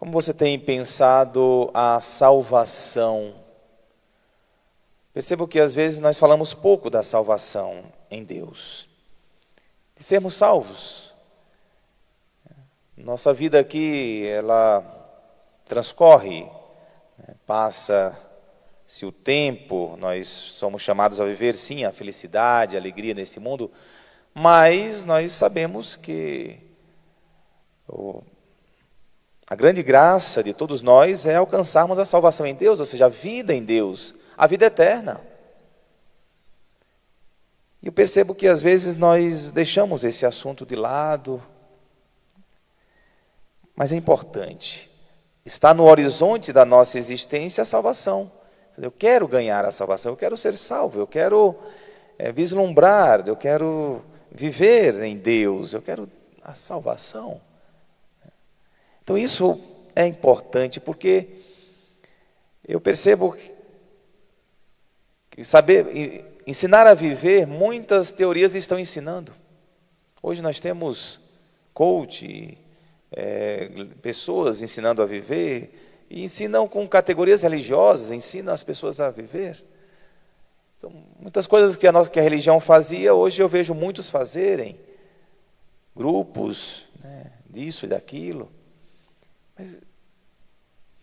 Como você tem pensado a salvação? Percebo que às vezes nós falamos pouco da salvação em Deus, de sermos salvos. Nossa vida aqui, ela transcorre, né, passa-se o tempo, nós somos chamados a viver, sim, a felicidade, a alegria nesse mundo, mas nós sabemos que a grande graça de todos nós é alcançarmos a salvação em Deus, ou seja, a vida em Deus, a vida eterna. E eu percebo que às vezes nós deixamos esse assunto de lado, mas é importante. Está no horizonte da nossa existência a salvação. Eu quero ganhar a salvação, eu quero ser salvo, eu quero é, vislumbrar, eu quero viver em Deus, eu quero a salvação. Então isso é importante porque eu percebo que saber ensinar a viver, muitas teorias estão ensinando. Hoje nós temos coach, é, pessoas ensinando a viver, e ensinam com categorias religiosas, ensinam as pessoas a viver. Então, muitas coisas que a, nossa, que a religião fazia, hoje eu vejo muitos fazerem, grupos né, disso e daquilo. Mas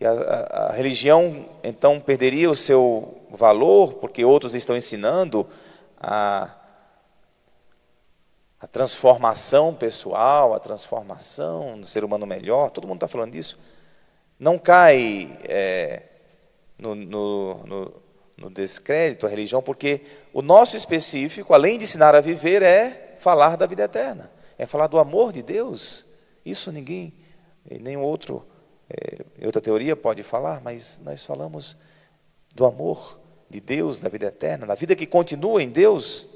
a, a, a religião então perderia o seu valor porque outros estão ensinando a, a transformação pessoal, a transformação do ser humano melhor. Todo mundo está falando disso. Não cai é, no, no, no, no descrédito a religião, porque o nosso específico, além de ensinar a viver, é falar da vida eterna, é falar do amor de Deus. Isso ninguém e nenhum outro, é, outra teoria pode falar, mas nós falamos do amor de Deus, da vida eterna, da vida que continua em Deus.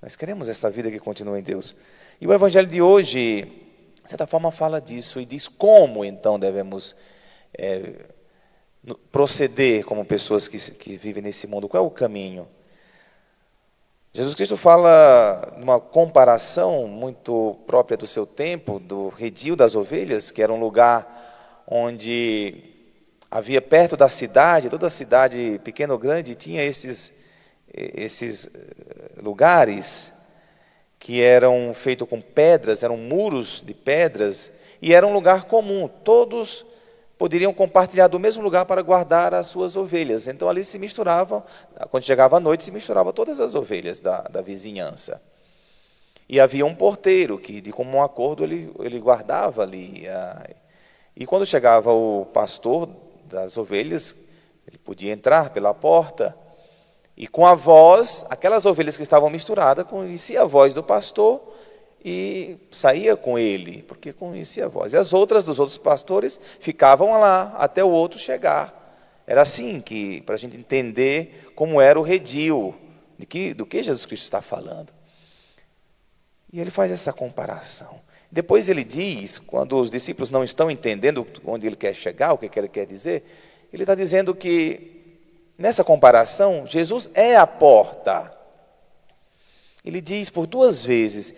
Nós queremos esta vida que continua em Deus. E o Evangelho de hoje, de certa forma, fala disso e diz como então devemos é, proceder como pessoas que, que vivem nesse mundo. Qual é o caminho? Jesus Cristo fala numa comparação muito própria do seu tempo, do redil das ovelhas, que era um lugar onde havia perto da cidade, toda a cidade, pequena ou grande, tinha esses, esses eh, lugares que eram feitos com pedras, eram muros de pedras, e era um lugar comum, todos poderiam compartilhar do mesmo lugar para guardar as suas ovelhas. Então ali se misturavam, quando chegava a noite, se misturava todas as ovelhas da, da vizinhança. E havia um porteiro que, de comum acordo, ele, ele guardava ali. E quando chegava o pastor das ovelhas, ele podia entrar pela porta. E com a voz, aquelas ovelhas que estavam misturadas, conhecia a voz do pastor e saía com ele, porque conhecia a voz. E as outras dos outros pastores ficavam lá até o outro chegar. Era assim que, para a gente entender como era o redil, de que, do que Jesus Cristo está falando. E ele faz essa comparação. Depois ele diz, quando os discípulos não estão entendendo onde ele quer chegar, o que ele quer dizer, ele está dizendo que, nessa comparação, Jesus é a porta. Ele diz por duas vezes: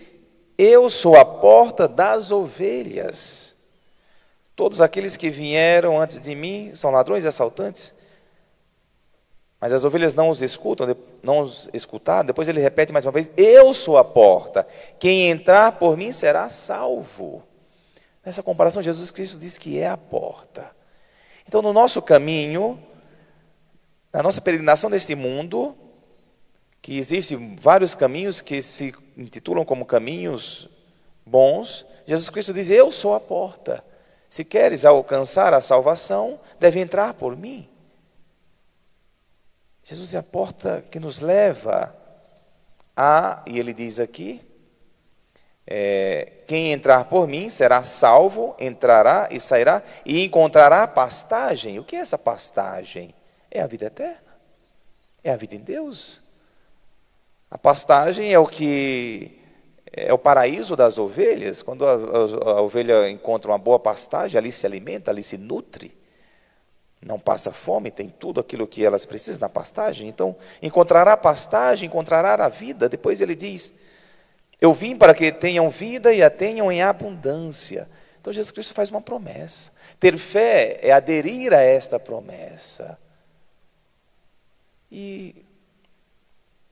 eu sou a porta das ovelhas. Todos aqueles que vieram antes de mim são ladrões e assaltantes. Mas as ovelhas não os escutam, não os escutaram. Depois ele repete mais uma vez: Eu sou a porta. Quem entrar por mim será salvo. Nessa comparação, Jesus Cristo diz que é a porta. Então, no nosso caminho, na nossa peregrinação neste mundo, que existem vários caminhos que se intitulam como caminhos bons, Jesus Cristo diz: Eu sou a porta. Se queres alcançar a salvação, deve entrar por mim. Jesus é a porta que nos leva a, e ele diz aqui, é, quem entrar por mim será salvo, entrará e sairá e encontrará pastagem. O que é essa pastagem? É a vida eterna, é a vida em Deus. A pastagem é o que é o paraíso das ovelhas. Quando a, a, a, ovelha encontra uma boa pastagem, ali se alimenta, ali se nutre, não passa fome, tem tudo aquilo que elas precisam na pastagem. Então, encontrará pastagem, encontrará a vida. Depois ele diz: Eu vim para que tenham vida e a tenham em abundância. Então Jesus Cristo faz uma promessa. Ter fé é aderir a esta promessa. E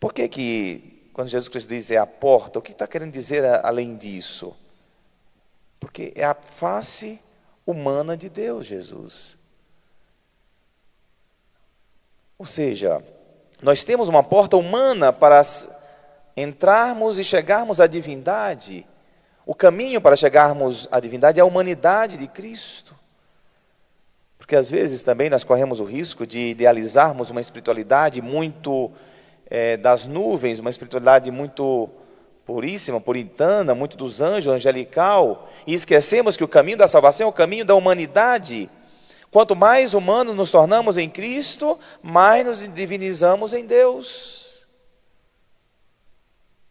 por que que, quando Jesus Cristo diz é a porta, o que está querendo dizer além disso? Porque é a face humana de Deus, Jesus. Ou seja, nós temos uma porta humana para entrarmos e chegarmos à divindade. O caminho para chegarmos à divindade é a humanidade de Cristo. Porque às vezes também nós corremos o risco de idealizarmos uma espiritualidade muito é, das nuvens, uma espiritualidade muito puríssima, puritana, muito dos anjos, angelical, e esquecemos que o caminho da salvação é o caminho da humanidade. Quanto mais humanos nos tornamos em Cristo, mais nos divinizamos em Deus.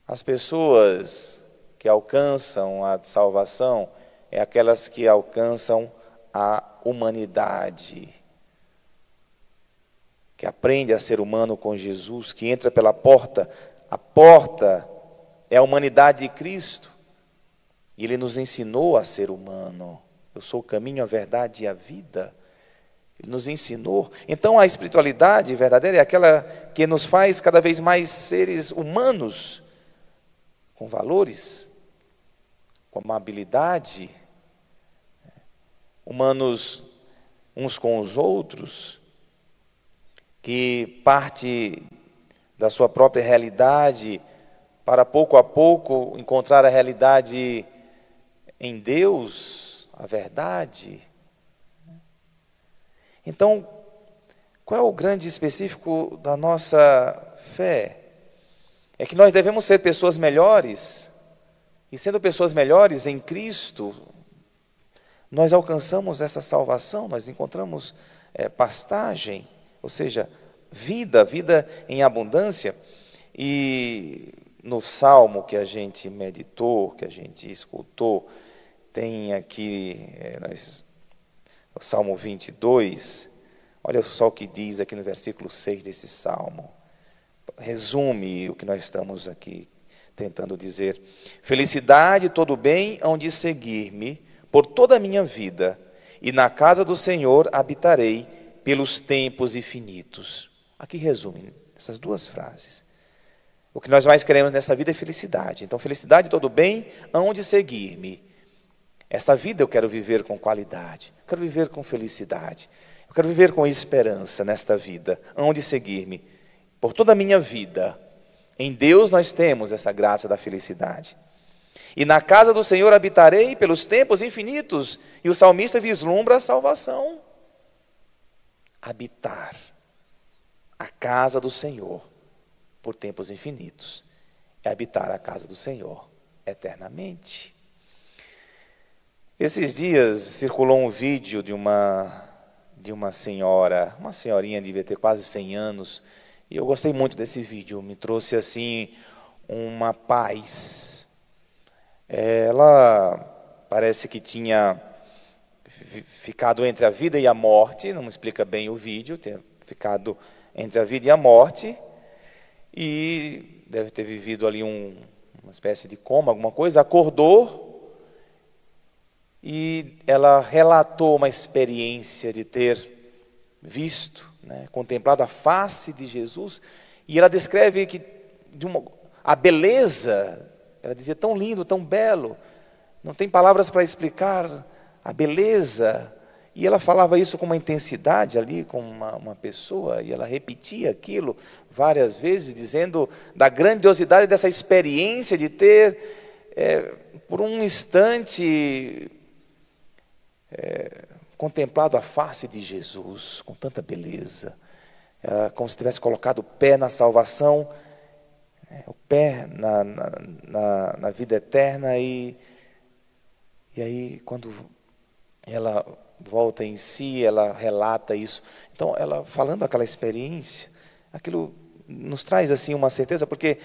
As pessoas que alcançam a salvação é aquelas que alcançam a humanidade. Que aprende a ser humano com Jesus, que entra pela porta. A porta é a humanidade de Cristo. E ele nos ensinou a ser humano. Eu sou o caminho, a verdade e a vida. Ele nos ensinou. Então a espiritualidade verdadeira é aquela que nos faz cada vez mais seres humanos, com valores, com amabilidade, humanos uns com os outros, que parte da sua própria realidade para pouco a pouco encontrar a realidade em Deus, a verdade. Então, qual é o grande específico da nossa fé? É que nós devemos ser pessoas melhores, e sendo pessoas melhores em Cristo, nós alcançamos essa salvação, nós encontramos é, pastagem, ou seja, vida, vida em abundância. E no salmo que a gente meditou, que a gente escutou, tem aqui, é, nós o Salmo 22, olha só o que diz aqui no versículo 6 desse salmo. Resume o que nós estamos aqui tentando dizer. Felicidade todo bem hão de seguir-me por toda a minha vida, e na casa do Senhor habitarei pelos tempos infinitos. Aqui resume essas duas frases. O que nós mais queremos nessa vida é felicidade. Então, felicidade todo bem hão de seguir-me esta vida eu quero viver com qualidade, eu quero viver com felicidade, eu quero viver com esperança nesta vida, onde seguir-me por toda a minha vida. Em Deus nós temos essa graça da felicidade. E na casa do Senhor habitarei pelos tempos infinitos. E o salmista vislumbra a salvação. Habitar a casa do Senhor por tempos infinitos é habitar a casa do Senhor eternamente. Esses dias circulou um vídeo de uma de uma senhora, uma senhorinha devia ter quase 100 anos, e eu gostei muito desse vídeo, me trouxe assim uma paz. Ela parece que tinha ficado entre a vida e a morte, não me explica bem o vídeo, ter ficado entre a vida e a morte, e deve ter vivido ali um, uma espécie de coma, alguma coisa, acordou e ela relatou uma experiência de ter visto, né, contemplado a face de Jesus, e ela descreve que de uma, a beleza, ela dizia tão lindo, tão belo, não tem palavras para explicar a beleza, e ela falava isso com uma intensidade ali, com uma, uma pessoa, e ela repetia aquilo várias vezes, dizendo da grandiosidade dessa experiência de ter, é, por um instante, é, contemplado a face de Jesus com tanta beleza, é, como se tivesse colocado o pé na salvação, é, o pé na, na, na, na vida eterna, e, e aí, quando ela volta em si, ela relata isso. Então, ela falando aquela experiência, aquilo nos traz assim uma certeza, porque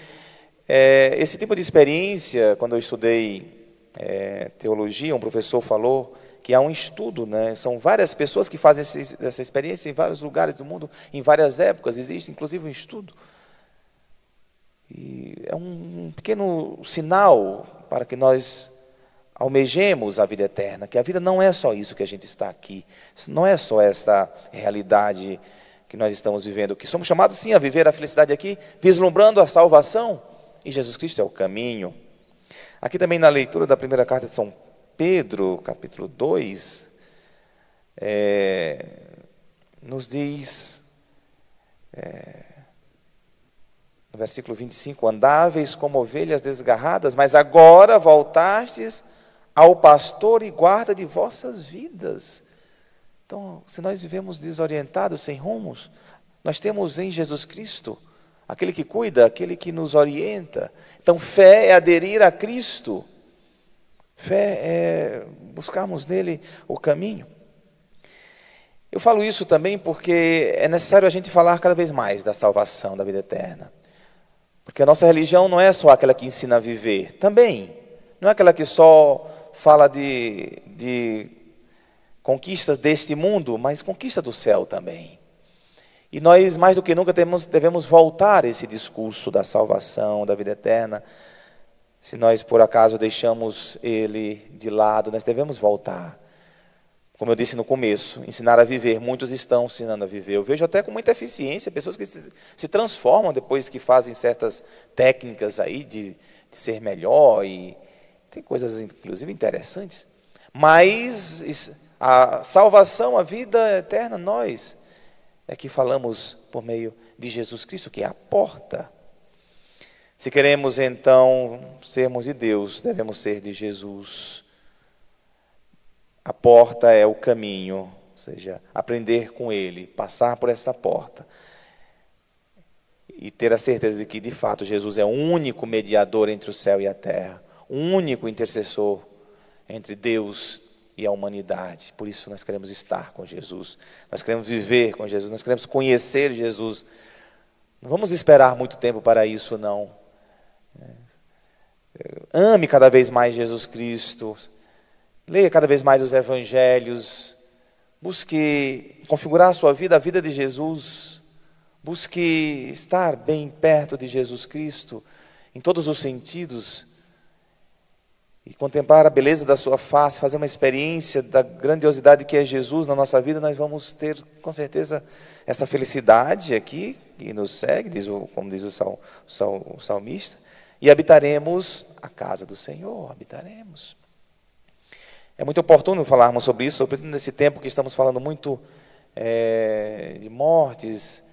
é, esse tipo de experiência, quando eu estudei é, teologia, um professor falou que há um estudo, né? são várias pessoas que fazem esse, essa experiência em vários lugares do mundo, em várias épocas, existe inclusive um estudo. E é um pequeno sinal para que nós almejemos a vida eterna, que a vida não é só isso que a gente está aqui, não é só essa realidade que nós estamos vivendo, que somos chamados sim a viver a felicidade aqui, vislumbrando a salvação, e Jesus Cristo é o caminho. Aqui também na leitura da primeira carta de São Pedro, capítulo 2, é, nos diz, é, no versículo 25: Andáveis como ovelhas desgarradas, mas agora voltastes ao pastor e guarda de vossas vidas. Então, se nós vivemos desorientados, sem rumos, nós temos em Jesus Cristo aquele que cuida, aquele que nos orienta. Então, fé é aderir a Cristo. Fé é buscarmos nele o caminho. Eu falo isso também porque é necessário a gente falar cada vez mais da salvação, da vida eterna. Porque a nossa religião não é só aquela que ensina a viver, também. Não é aquela que só fala de, de conquistas deste mundo, mas conquista do céu também. E nós, mais do que nunca, temos, devemos voltar esse discurso da salvação, da vida eterna. Se nós, por acaso, deixamos ele de lado, nós devemos voltar. Como eu disse no começo, ensinar a viver. Muitos estão ensinando a viver. Eu vejo até com muita eficiência pessoas que se, transformam depois que fazem certas técnicas aí de, de ser melhor e tem coisas, inclusive, interessantes. Mas a salvação, a vida eterna, nós é que falamos por meio de Jesus Cristo, que é a porta. Se queremos, então, sermos de Deus, devemos ser de Jesus. A porta é o caminho, ou seja, aprender com Ele, passar por essa porta e ter a certeza de que, de fato, Jesus é o único mediador entre o céu e a terra um único intercessor entre Deus e a humanidade. Por isso nós queremos estar com Jesus. Nós queremos viver com Jesus, nós queremos conhecer Jesus. Não vamos esperar muito tempo para isso, não. Ame cada vez mais Jesus Cristo. Leia cada vez mais os evangelhos. Busque configurar a sua vida, a vida de Jesus. Busque estar bem perto de Jesus Cristo, em todos os sentidos e contemplar a beleza da sua face, fazer uma experiência da grandiosidade que é Jesus na nossa vida, nós vamos ter com certeza essa felicidade aqui que nos segue, diz o, como diz o, sal, sal, o salmista, e habitaremos a casa do Senhor, habitaremos. É muito oportuno falarmos sobre isso, sobretudo nesse tempo que estamos falando muito é, de mortes,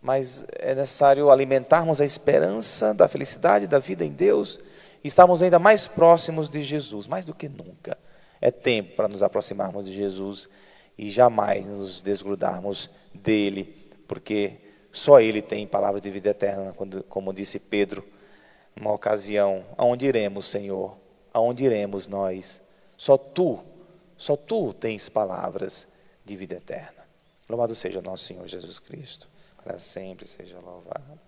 mas é necessário alimentarmos a esperança da felicidade da vida em Deus estamos ainda mais próximos de Jesus, mais do que nunca. É tempo para nos aproximarmos de Jesus e jamais nos desgrudarmos dele, porque só ele tem palavras de vida eterna, como disse Pedro, numa ocasião: aonde iremos, Senhor? Aonde iremos nós? Só tu, só tu tens palavras de vida eterna. Louvado seja nosso Senhor Jesus Cristo, para sempre seja louvado.